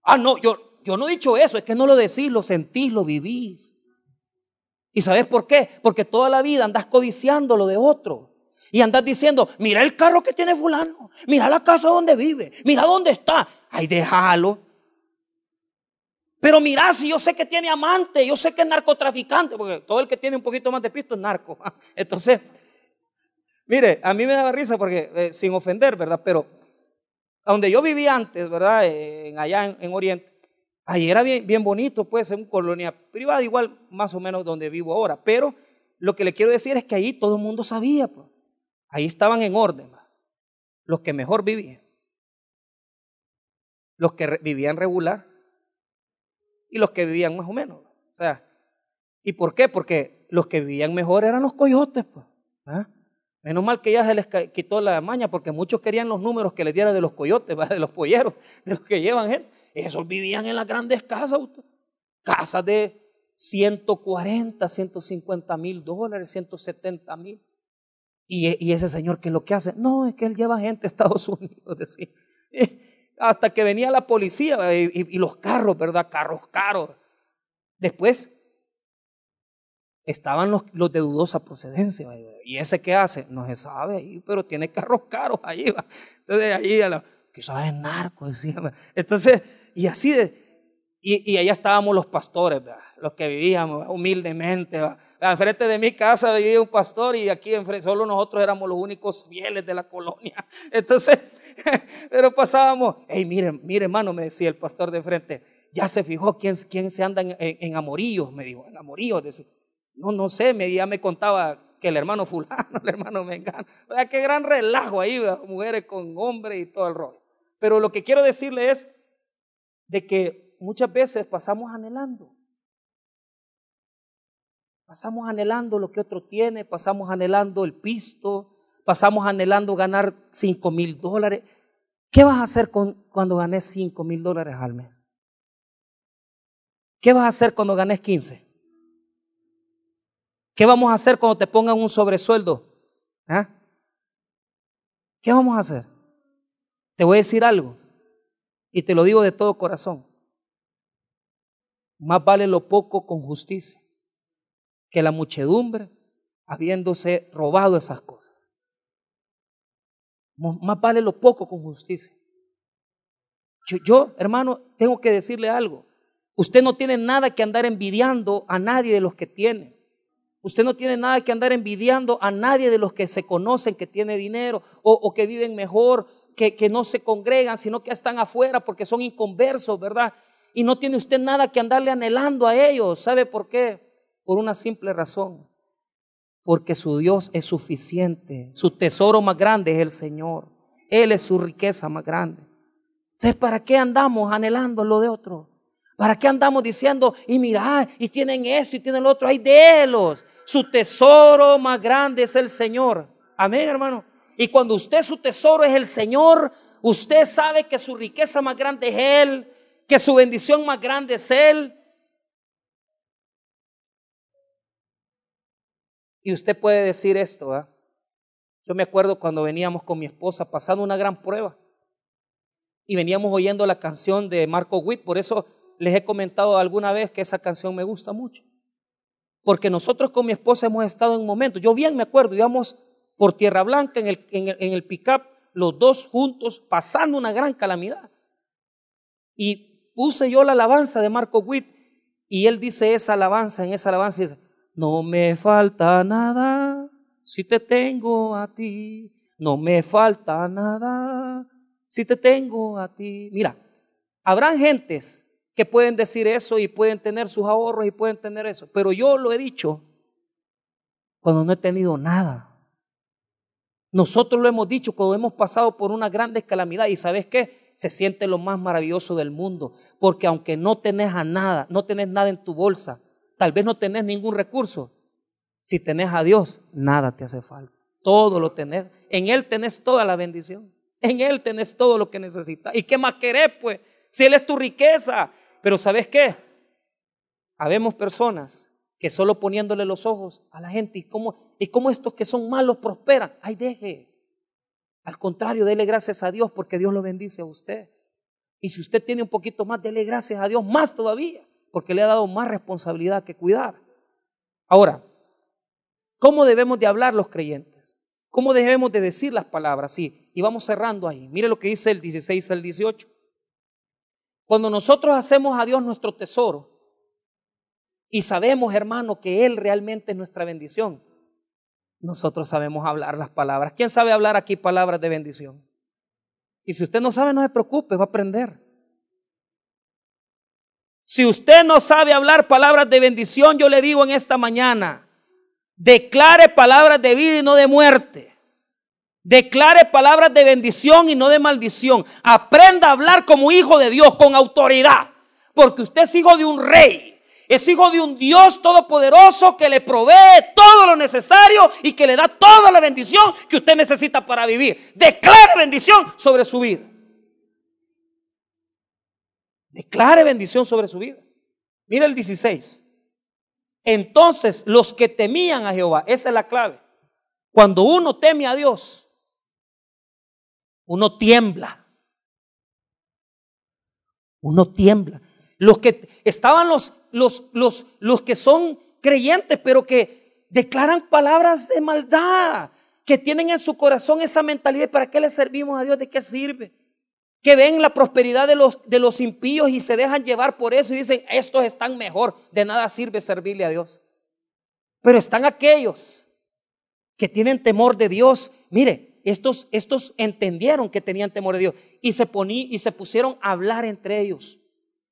Ah, no, yo, yo no he dicho eso, es que no lo decís, lo sentís, lo vivís. ¿Y sabes por qué? Porque toda la vida andas codiciando lo de otro. Y andas diciendo, mira el carro que tiene fulano, mira la casa donde vive, mira dónde está. Ay, déjalo. Pero mira, si yo sé que tiene amante, yo sé que es narcotraficante, porque todo el que tiene un poquito más de pisto es narco. Entonces, mire, a mí me daba risa porque, eh, sin ofender, ¿verdad? Pero donde yo vivía antes, ¿verdad? En, allá en, Oriente, ahí era bien, bien bonito, pues, en una colonia privada, igual más o menos donde vivo ahora. Pero lo que le quiero decir es que ahí todo el mundo sabía, pues. Ahí estaban en orden, los que mejor vivían, los que vivían regular y los que vivían más o menos. O sea, ¿y por qué? Porque los que vivían mejor eran los coyotes, pues. ¿ah? Menos mal que ya se les quitó la maña, porque muchos querían los números que les dieran de los coyotes, de los polleros, de los que llevan gente. Esos vivían en las grandes casas, casas de 140, 150 mil dólares, 170 mil. Y, ese señor, ¿qué es lo que hace? No, es que él lleva gente a Estados Unidos, decía. Hasta que venía la policía y, los carros, ¿verdad? Carros caros. Después estaban los, los, de dudosa procedencia. ¿Y ese qué hace? No se sabe ahí, pero tiene carros caros ahí. Va. Entonces, ahí, quizás es narco. Decía, Entonces, y así de, y, y, allá estábamos los pastores, ¿verdad? los que vivíamos humildemente. ¿verdad? Enfrente de mi casa vivía un pastor y aquí enfrente, solo nosotros éramos los únicos fieles de la colonia. Entonces, pero pasábamos, hey, mire, mire hermano, me decía el pastor de frente, ya se fijó quién, quién se anda en, amorillos, me dijo, en amorillos. Decía, no, no sé, me, ya me contaba que el hermano fulano, el hermano mengano. O sea, qué gran relajo ahí, mujeres con hombres y todo el rollo. Pero lo que quiero decirle es de que muchas veces pasamos anhelando. Pasamos anhelando lo que otro tiene, pasamos anhelando el pisto, pasamos anhelando ganar 5 mil dólares. ¿Qué vas a hacer cuando ganes 5 mil dólares al mes? ¿Qué vas a hacer cuando ganes 15? ¿Qué vamos a hacer cuando te pongan un sobresueldo? ¿Ah? ¿Qué vamos a hacer? Te voy a decir algo y te lo digo de todo corazón. Más vale lo poco con justicia que la muchedumbre habiéndose robado esas cosas. Más vale lo poco con justicia. Yo, hermano, tengo que decirle algo. Usted no tiene nada que andar envidiando a nadie de los que tiene. Usted no tiene nada que andar envidiando a nadie de los que se conocen que tiene dinero o, que viven mejor, que, que, no se congregan, sino que están afuera porque son inconversos, ¿verdad? Y no tiene usted nada que andarle anhelando a ellos. ¿Sabe por qué? Por una simple razón. Porque su Dios es suficiente. Su tesoro más grande es el Señor. Él es su riqueza más grande. Entonces, ¿para qué andamos anhelando lo de otro? ¿Para qué andamos diciendo, y mira, y tienen esto y tienen lo otro? Hay de ellos. Su tesoro más grande es el Señor. Amén, hermano. Y cuando usted su tesoro es el Señor, usted sabe que su riqueza más grande es Él, que su bendición más grande es Él, Y usted puede decir esto, Yo me acuerdo cuando veníamos con mi esposa pasando una gran prueba y veníamos oyendo la canción de Marco Witt, por eso les he comentado alguna vez que esa canción me gusta mucho. Porque nosotros con mi esposa hemos estado en momentos, yo bien me acuerdo, íbamos por Tierra Blanca en el, en el, pick-up, los dos juntos, pasando una gran calamidad. Y puse yo la alabanza de Marco Witt y él dice esa alabanza, en esa alabanza dice, no me falta nada si te tengo a ti. No me falta nada si te tengo a ti. Mira, habrán gentes que pueden decir eso y pueden tener sus ahorros y pueden tener eso. Pero yo lo he dicho cuando no he tenido nada. Nosotros lo hemos dicho cuando hemos pasado por una gran calamidad y sabes qué? Se siente lo más maravilloso del mundo. Porque aunque no tenés a nada, no tenés nada en tu bolsa, Tal vez no tenés ningún recurso. Si tenés a Dios, nada te hace falta. Todo lo tenés. En Él tenés toda la bendición. En Él tenés todo lo que necesitas. ¿Y qué más querés, pues? Si Él es tu riqueza. Pero ¿sabes qué? Habemos personas que solo poniéndole los ojos a la gente y cómo, y cómo estos que son malos prosperan. Ay, deje. Al contrario, dele gracias a Dios porque Dios lo bendice a usted. Y si usted tiene un poquito más, dele gracias a Dios más todavía, porque le ha dado más responsabilidad que cuidar. Ahora, ¿cómo debemos de hablar los creyentes? ¿Cómo debemos de decir las palabras? Sí, y vamos cerrando ahí. Mire lo que dice el 16 al 18. Cuando nosotros hacemos a Dios nuestro tesoro y sabemos, hermano, que Él realmente es nuestra bendición, nosotros sabemos hablar las palabras. ¿Quién sabe hablar aquí palabras de bendición? Y si usted no sabe, no se preocupe, va a aprender. Si usted no sabe hablar palabras de bendición, yo le digo en esta mañana, declare palabras de vida y no de muerte. Declare palabras de bendición y no de maldición. Aprenda a hablar como hijo de Dios, con autoridad. Porque usted es hijo de un rey. Es hijo de un Dios todopoderoso que le provee todo lo necesario y que le da toda la bendición que usted necesita para vivir. Declare bendición sobre su vida. Declare bendición sobre su vida. Mira el 16. Entonces los que temían a Jehová, esa es la clave. Cuando uno teme a Dios, uno tiembla. Uno tiembla. Los que estaban los, los, los, los que son creyentes, pero que declaran palabras de maldad, que tienen en su corazón esa mentalidad, ¿para qué le servimos a Dios? ¿De qué sirve? Que ven la prosperidad de los, de los impíos y se dejan llevar por eso y dicen, estos están mejor, de nada sirve servirle a Dios. Pero están aquellos que tienen temor de Dios. Mire, estos, estos entendieron que tenían temor de Dios y se, poní, y se pusieron a hablar entre ellos.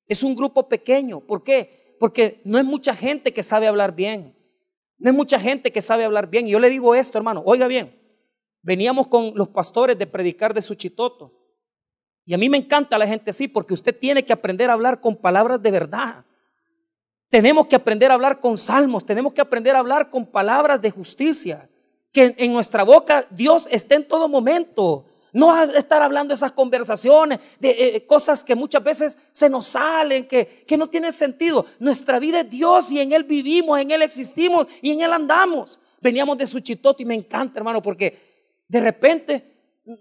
Es un grupo pequeño. ¿Por qué? Porque no es mucha gente que sabe hablar bien. No es mucha gente que sabe hablar bien. Y yo le digo esto, hermano, oiga bien. Veníamos con los pastores de predicar de Suchitoto. Y a mí me encanta la gente así porque usted tiene que aprender a hablar con palabras de verdad. Tenemos que aprender a hablar con salmos, tenemos que aprender a hablar con palabras de justicia. Que en nuestra boca Dios esté en todo momento. No estar hablando esas conversaciones de eh, cosas que muchas veces se nos salen, que, que no tienen sentido. Nuestra vida es Dios y en Él vivimos, en Él existimos y en Él andamos. Veníamos de Suchitoto y me encanta, hermano, porque de repente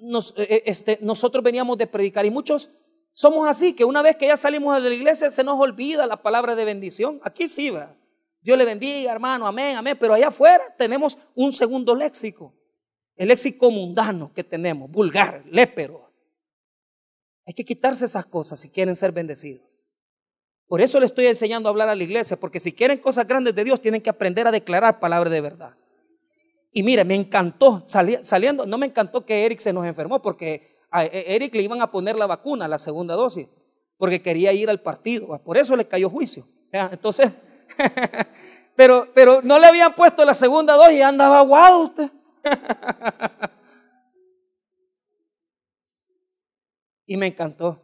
nos, eh, eh, este, nosotros veníamos de predicar y muchos somos así, que una vez que ya salimos de la iglesia se nos olvida la palabra de bendición. Aquí sí va. Dios le bendiga, hermano, amén, amén. Pero allá afuera tenemos un segundo léxico. El léxico mundano que tenemos, vulgar, lépero. Hay que quitarse esas cosas si quieren ser bendecidos. Por eso le estoy enseñando a hablar a la iglesia, porque si quieren cosas grandes de Dios, tienen que aprender a declarar palabras de verdad. Y mire, me encantó, saliendo, no me encantó que Eric se nos enfermó, porque a e, Eric le iban a poner la vacuna, la segunda dosis, porque quería ir al partido. Por eso le cayó juicio. Entonces, pero, pero no le habían puesto la segunda dosis y andaba guau usted. y me encantó.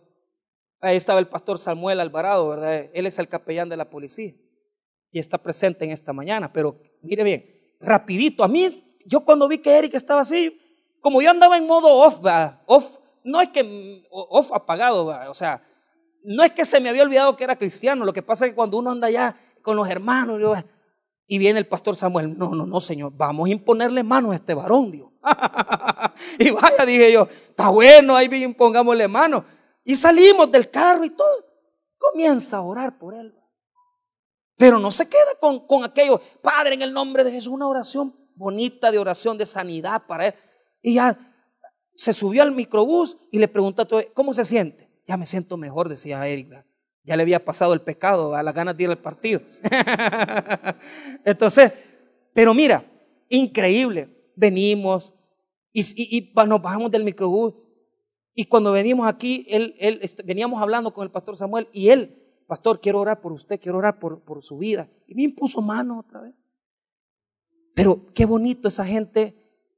Ahí estaba el pastor Samuel Alvarado, ¿verdad? Él es el capellán de la policía y está presente en esta mañana. Pero mire bien, rapidito, a mí, yo cuando vi que Eric estaba así, como yo andaba en modo off, off, no es que off apagado, o sea, no es que se me había olvidado que era cristiano, lo que pasa es que cuando uno anda ya con los hermanos, y viene el pastor Samuel, no, no, no, Señor, vamos a imponerle manos a este varón, Dios. y vaya, dije yo, está bueno, ahí bien, pongámosle manos. Y salimos del carro y todo. Comienza a orar por él. Pero no se queda con, con aquello, Padre, en el nombre de Jesús, una oración bonita de oración de sanidad para él. Y ya se subió al microbús y le preguntó, ¿cómo se siente? Ya me siento mejor, decía Erika. Ya le había pasado el pecado, a las ganas de ir al partido. Entonces, pero mira, increíble. Venimos y, nos bajamos del microbús. Y cuando venimos aquí, él, él, este, veníamos hablando con el pastor Samuel y él, pastor, quiero orar por usted, quiero orar por, su vida. Y me impuso mano otra vez. Pero qué bonito esa gente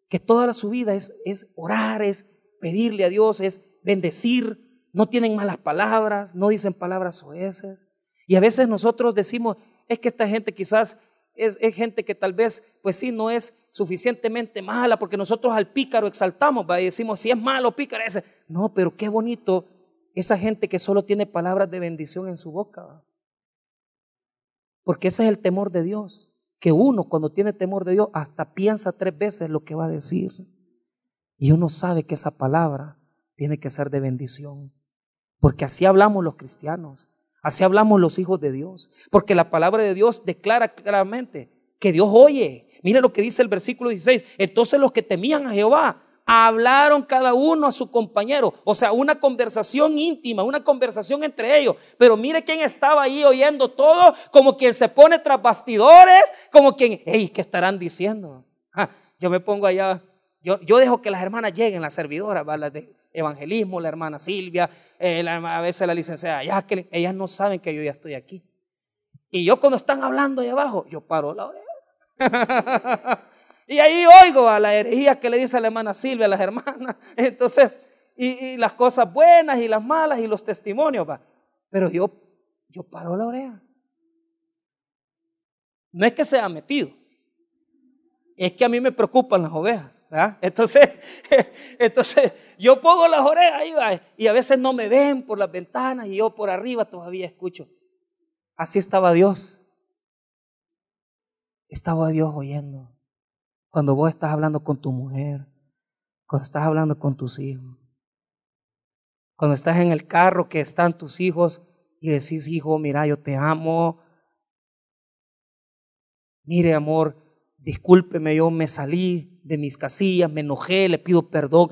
que toda su vida es, es orar, es pedirle a Dios, es bendecir, no tienen malas palabras, no dicen palabras oeces. Y a veces nosotros decimos, es que esta gente quizás es, gente que tal vez, pues sí, no es suficientemente mala, porque nosotros al pícaro exaltamos y decimos, si es malo, pícaro ese. No, pero qué bonito esa gente que solo tiene palabras de bendición en su boca. Porque ese es el temor de Dios. Que uno cuando tiene temor de Dios hasta piensa tres veces lo que va a decir. Y uno sabe que esa palabra tiene que ser de bendición. Porque así hablamos los cristianos, así hablamos los hijos de Dios. Porque la palabra de Dios declara claramente que Dios oye. Mire lo que dice el versículo 16. Entonces los que temían a Jehová hablaron cada uno a su compañero. O sea, una conversación íntima, una conversación entre ellos. Pero mire quién estaba ahí oyendo todo, como quien se pone tras bastidores, como quien, hey, ¿qué estarán diciendo? Ah, yo me pongo allá, yo, yo, dejo que las hermanas lleguen, las servidoras, las de evangelismo, la hermana Silvia, eh, a veces la licenciada que ellas no saben que yo ya estoy aquí. Y yo cuando están hablando ahí abajo, yo paro la oreja. Y ahí oigo a la herejía que le dice a la hermana Silvia, a las hermanas. Entonces, y, las cosas buenas y las malas y los testimonios, va. Pero yo, yo paro la oreja. No es que sea metido, es que a mí me preocupan las ovejas. Entonces, entonces, yo pongo las orejas ahí, y a veces no me ven por las ventanas y yo por arriba todavía escucho. Así estaba Dios. Estaba Dios oyendo. Cuando vos estás hablando con tu mujer, cuando estás hablando con tus hijos, cuando estás en el carro que están tus hijos y decís, hijo, mira, yo te amo. Mire, amor, discúlpeme, yo me salí de mis casillas, me enojé, le pido perdón.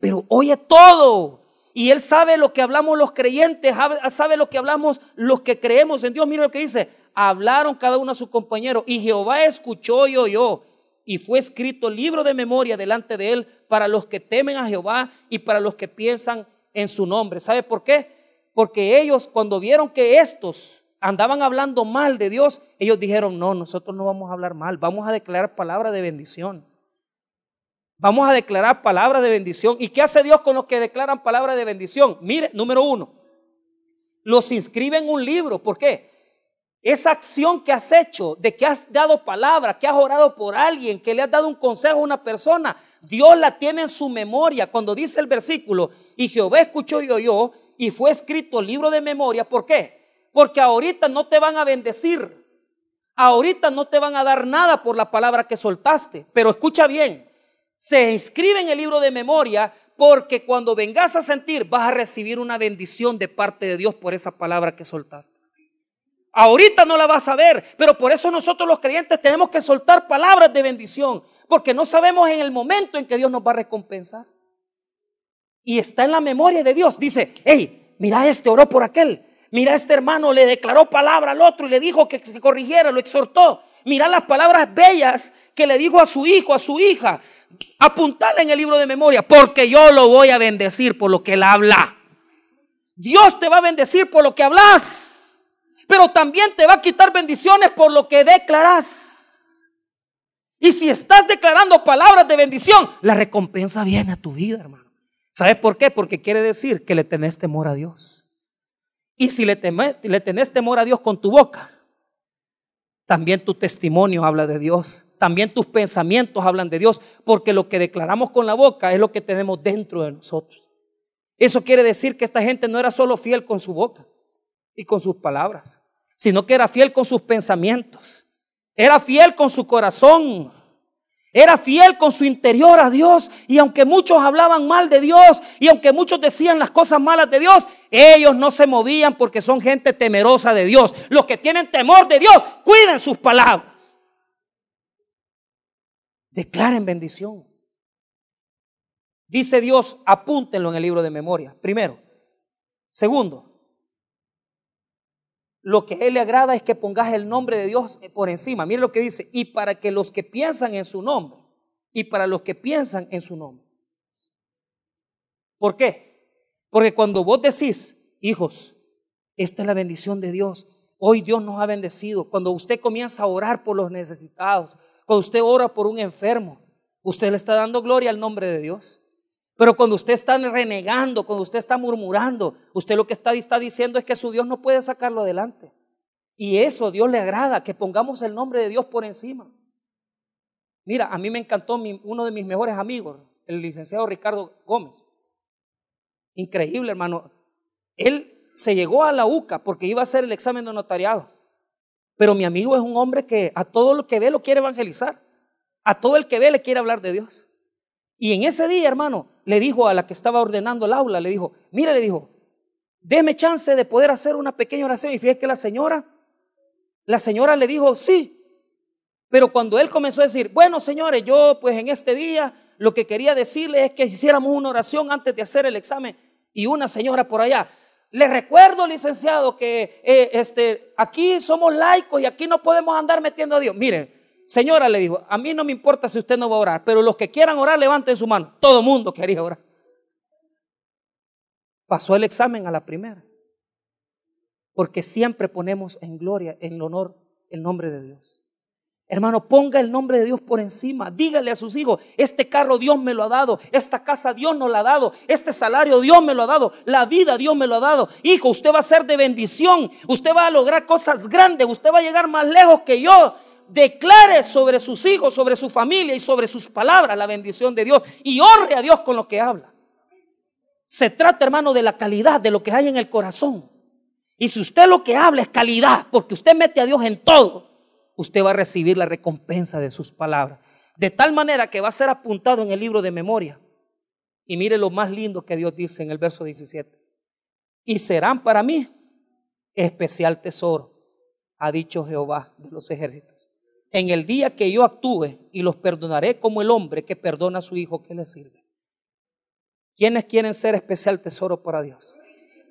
Pero oye todo. Y Él sabe lo que hablamos los creyentes, sabe lo que hablamos los que creemos en Dios. Mire lo que dice. Hablaron cada uno a su compañero y Jehová escuchó y oyó y fue escrito libro de memoria delante de él para los que temen a Jehová y para los que piensan en su nombre. ¿Sabe por qué? Porque ellos cuando vieron que estos andaban hablando mal de Dios, ellos dijeron, no, nosotros no vamos a hablar mal, vamos a declarar palabra de bendición. Vamos a declarar palabra de bendición. ¿Y qué hace Dios con los que declaran palabra de bendición? Mire, número uno, los inscribe en un libro. ¿Por qué? Esa acción que has hecho, de que has dado palabra, que has orado por alguien, que le has dado un consejo a una persona, Dios la tiene en su memoria. Cuando dice el versículo, y Jehová escuchó y oyó, y fue escrito el libro de memoria, ¿por qué? Porque ahorita no te van a bendecir, ahorita no te van a dar nada por la palabra que soltaste, pero escucha bien, se inscribe en el libro de memoria porque cuando vengas a sentir vas a recibir una bendición de parte de Dios por esa palabra que soltaste. Ahorita no la vas a ver, pero por eso nosotros los creyentes tenemos que soltar palabras de bendición, porque no sabemos en el momento en que Dios nos va a recompensar. Y está en la memoria de Dios. Dice, hey, mira este, oró por aquel. Mira este hermano, le declaró palabra al otro y le dijo que se corrigiera, lo exhortó. Mira las palabras bellas que le dijo a su hijo, a su hija. Apuntala en el libro de memoria, porque yo lo voy a bendecir por lo que él habla. Dios te va a bendecir por lo que hablas pero también te va a quitar bendiciones por lo que declaras. Y si estás declarando palabras de bendición, la recompensa viene a tu vida, hermano. ¿Sabes por qué? Porque quiere decir que le tenés temor a Dios. Y si le, le tenés temor a Dios con tu boca, también tu testimonio habla de Dios. También tus pensamientos hablan de Dios. Porque lo que declaramos con la boca es lo que tenemos dentro de nosotros. Eso quiere decir que esta gente no era solo fiel con su boca y con sus palabras, sino que era fiel con sus pensamientos, era fiel con su corazón, era fiel con su interior a Dios. Y aunque muchos hablaban mal de Dios y aunque muchos decían las cosas malas de Dios, ellos no se movían porque son gente temerosa de Dios. Los que tienen temor de Dios, cuiden sus palabras. Declaren bendición. Dice Dios, apúntenlo en el libro de memoria. Primero. Segundo, lo que a Él le agrada es que pongas el nombre de Dios por encima. Mire lo que dice, y para que los que piensan en su nombre, y para los que piensan en su nombre. ¿Por qué? Porque cuando vos decís, hijos, esta es la bendición de Dios, hoy Dios nos ha bendecido, cuando usted comienza a orar por los necesitados, cuando usted ora por un enfermo, usted le está dando gloria al nombre de Dios. Pero cuando usted está renegando, cuando usted está murmurando, usted lo que está, está diciendo es que su Dios no puede sacarlo adelante. Y eso Dios le agrada, que pongamos el nombre de Dios por encima. Mira, a mí me encantó uno de mis mejores amigos, el licenciado Ricardo Gómez. Increíble, hermano. Él se llegó a la UCA porque iba a hacer el examen de notariado. Pero mi amigo es un hombre que a todo lo que ve lo quiere evangelizar. A todo el que ve le quiere hablar de Dios. Y en ese día, hermano, le dijo a la que estaba ordenando el aula, le dijo, mire, le dijo, Deme chance de poder hacer una pequeña oración. Y fíjate que la señora, la señora le dijo, sí. Pero cuando él comenzó a decir, bueno, señores, yo pues en este día lo que quería decirle es que hiciéramos una oración antes de hacer el examen. Y una señora por allá, le recuerdo, licenciado, que eh, este, aquí somos laicos y aquí no podemos andar metiendo a Dios. Miren, señora le dijo, a mí no me importa si usted no va a orar, pero los que quieran orar, levanten su mano. Todo mundo quería orar. Pasó el examen a la primera. Porque siempre ponemos en gloria, en honor, el nombre de Dios. Hermano, ponga el nombre de Dios por encima. Dígale a sus hijos, este carro Dios me lo ha dado, esta casa Dios nos la ha dado, este salario Dios me lo ha dado, la vida Dios me lo ha dado. Hijo, usted va a ser de bendición, usted va a lograr cosas grandes, usted va a llegar más lejos que yo. Declare sobre sus hijos, sobre su familia y sobre sus palabras la bendición de Dios y honre a Dios con lo que habla. Se trata, hermano, de la calidad de lo que hay en el corazón. Y si usted lo que habla es calidad, porque usted mete a Dios en todo, usted va a recibir la recompensa de sus palabras. De tal manera que va a ser apuntado en el libro de memoria. Y mire lo más lindo que Dios dice en el verso 17. Y serán para mí especial tesoro, ha dicho Jehová de los ejércitos. En el día que yo actúe y los perdonaré como el hombre que perdona a su hijo que le sirve. ¿Quiénes quieren ser especial tesoro para Dios?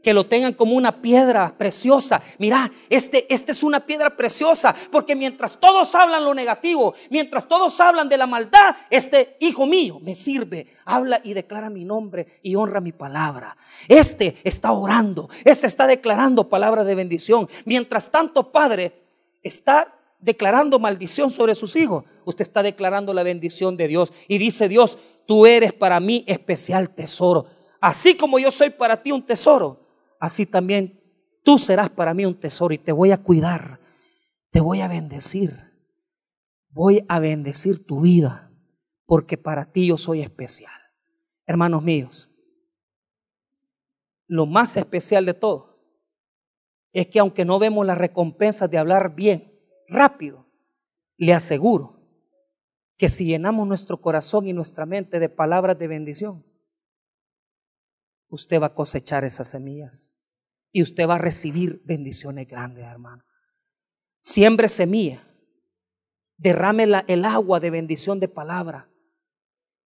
que lo tengan como una piedra preciosa. Mira, este, este es una piedra preciosa, porque mientras todos hablan lo negativo, mientras todos hablan de la maldad, este hijo mío me sirve, habla y declara mi nombre y honra mi palabra. Este está orando, este está declarando palabra de bendición. Mientras tanto, Padre, está declarando maldición sobre sus hijos, usted está declarando la bendición de Dios. Y dice Dios, tú eres para mí especial tesoro. Así como yo soy para ti un tesoro, así también tú serás para mí un tesoro y te voy a cuidar, te voy a bendecir, voy a bendecir tu vida, porque para ti yo soy especial. Hermanos míos, lo más especial de todo es que aunque no vemos las recompensas de hablar bien, rápido, le aseguro que si llenamos nuestro corazón y nuestra mente de palabras de bendición, usted va a cosechar esas semillas y usted va a recibir bendiciones grandes, hermano. Siembre semilla, derrame el agua de bendición de palabra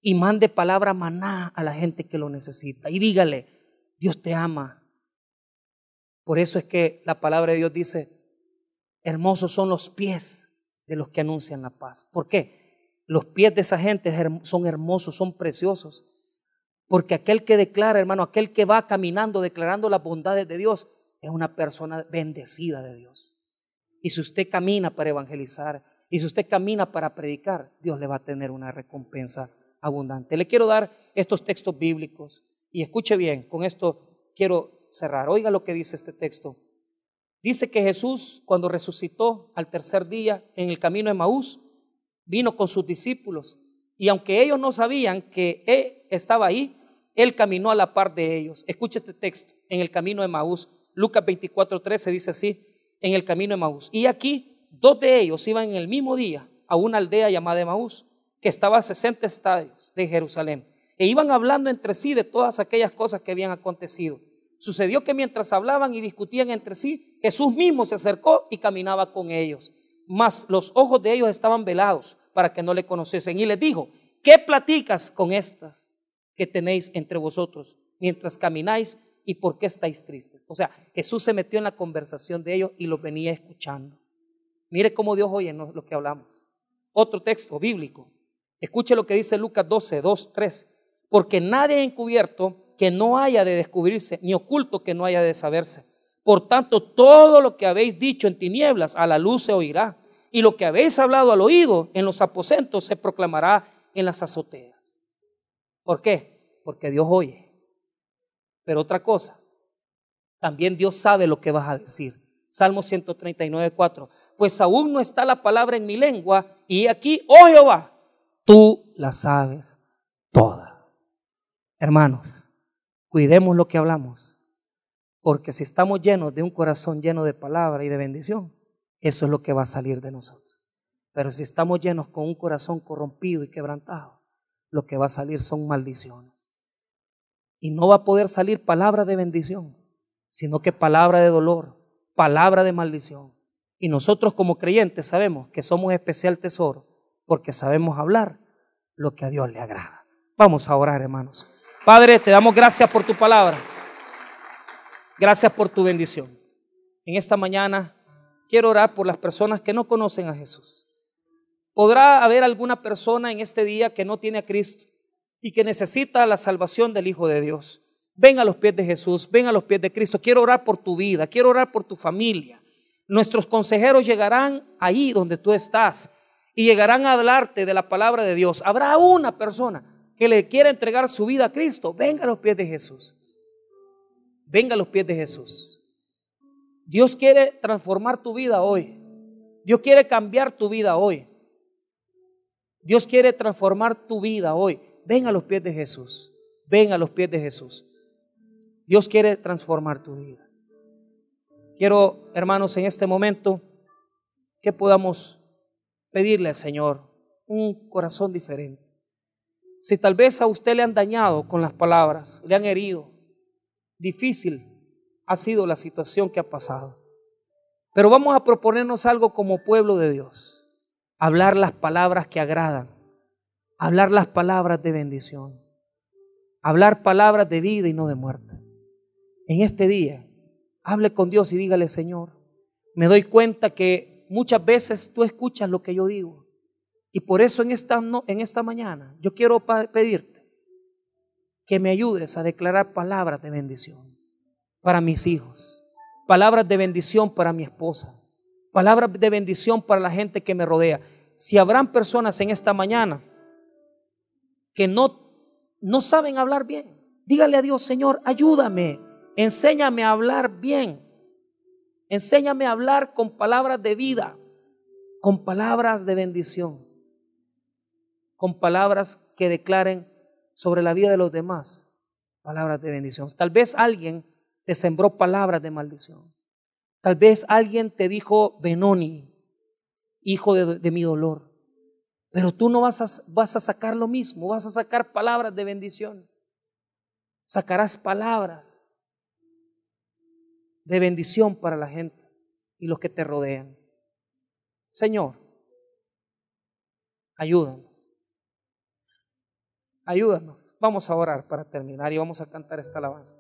y mande palabra maná a la gente que lo necesita. Y dígale, Dios te ama. Por eso es que la palabra de Dios dice, hermosos son los pies de los que anuncian la paz. ¿Por qué? Los pies de esa gente son hermosos, son preciosos. Porque aquel que declara, hermano, aquel que va caminando declarando las bondades de Dios, es una persona bendecida de Dios. Y si usted camina para evangelizar, y si usted camina para predicar, Dios le va a tener una recompensa abundante. Le quiero dar estos textos bíblicos y escuche bien, con esto quiero cerrar. Oiga lo que dice este texto. Dice que Jesús, cuando resucitó al tercer día en el camino de Maús, vino con sus discípulos. Y aunque ellos no sabían que Él estaba ahí, él caminó a la par de ellos. Escucha este texto en el camino de Maús. Lucas 24, 13 dice así, en el camino de Maús. Y aquí dos de ellos iban en el mismo día a una aldea llamada Maús, que estaba a 60 estadios de Jerusalén. E iban hablando entre sí de todas aquellas cosas que habían acontecido. Sucedió que mientras hablaban y discutían entre sí, Jesús mismo se acercó y caminaba con ellos. Mas los ojos de ellos estaban velados para que no le conociesen. Y les dijo, ¿qué platicas con estas? que tenéis entre vosotros mientras camináis y por qué estáis tristes. O sea, Jesús se metió en la conversación de ellos y los venía escuchando. Mire cómo Dios oye lo que hablamos. Otro texto bíblico. Escuche lo que dice Lucas 12, 2, 3. Porque nadie ha encubierto que no haya de descubrirse, ni oculto que no haya de saberse. Por tanto, todo lo que habéis dicho en tinieblas, a la luz se oirá. Y lo que habéis hablado al oído en los aposentos se proclamará en las azoteas. ¿Por qué? Porque Dios oye. Pero otra cosa, también Dios sabe lo que vas a decir. Salmo 139, 4. Pues aún no está la palabra en mi lengua y aquí, oh Jehová, tú la sabes toda. Hermanos, cuidemos lo que hablamos, porque si estamos llenos de un corazón lleno de palabra y de bendición, eso es lo que va a salir de nosotros. Pero si estamos llenos con un corazón corrompido y quebrantado, lo que va a salir son maldiciones. Y no va a poder salir palabra de bendición, sino que palabra de dolor, palabra de maldición. Y nosotros como creyentes sabemos que somos especial tesoro porque sabemos hablar lo que a Dios le agrada. Vamos a orar, hermanos. Padre, te damos gracias por tu palabra. Gracias por tu bendición. En esta mañana quiero orar por las personas que no conocen a Jesús. Podrá haber alguna persona en este día que no tiene a Cristo y que necesita la salvación del Hijo de Dios. Ven a los pies de Jesús, ven a los pies de Cristo. Quiero orar por tu vida, quiero orar por tu familia. Nuestros consejeros llegarán ahí donde tú estás y llegarán a hablarte de la palabra de Dios. Habrá una persona que le quiera entregar su vida a Cristo. Venga a los pies de Jesús. Venga a los pies de Jesús. Dios quiere transformar tu vida hoy. Dios quiere cambiar tu vida hoy. Dios quiere transformar tu vida hoy. Ven a los pies de Jesús. Ven a los pies de Jesús. Dios quiere transformar tu vida. Quiero, hermanos, en este momento que podamos pedirle al Señor un corazón diferente. Si tal vez a usted le han dañado con las palabras, le han herido, difícil ha sido la situación que ha pasado. Pero vamos a proponernos algo como pueblo de Dios. Hablar las palabras que agradan. Hablar las palabras de bendición. Hablar palabras de vida y no de muerte. En este día, hable con Dios y dígale, Señor, me doy cuenta que muchas veces tú escuchas lo que yo digo. Y por eso en esta, en esta mañana yo quiero pedirte que me ayudes a declarar palabras de bendición para mis hijos, palabras de bendición para mi esposa, palabras de bendición para la gente que me rodea. Si habrán personas en esta mañana que no, no saben hablar bien, dígale a Dios, Señor, ayúdame, enséñame a hablar bien, enséñame a hablar con palabras de vida, con palabras de bendición con palabras que declaren sobre la vida de los demás, palabras de bendición. Tal vez alguien te sembró palabras de maldición. Tal vez alguien te dijo, Benoni, hijo de, mi dolor. Pero tú no vas a, sacar lo mismo, vas a sacar palabras de bendición. Sacarás palabras de bendición para la gente y los que te rodean. Señor, ayúdanos. Ayúdanos. Vamos a orar para terminar y vamos a cantar esta alabanza.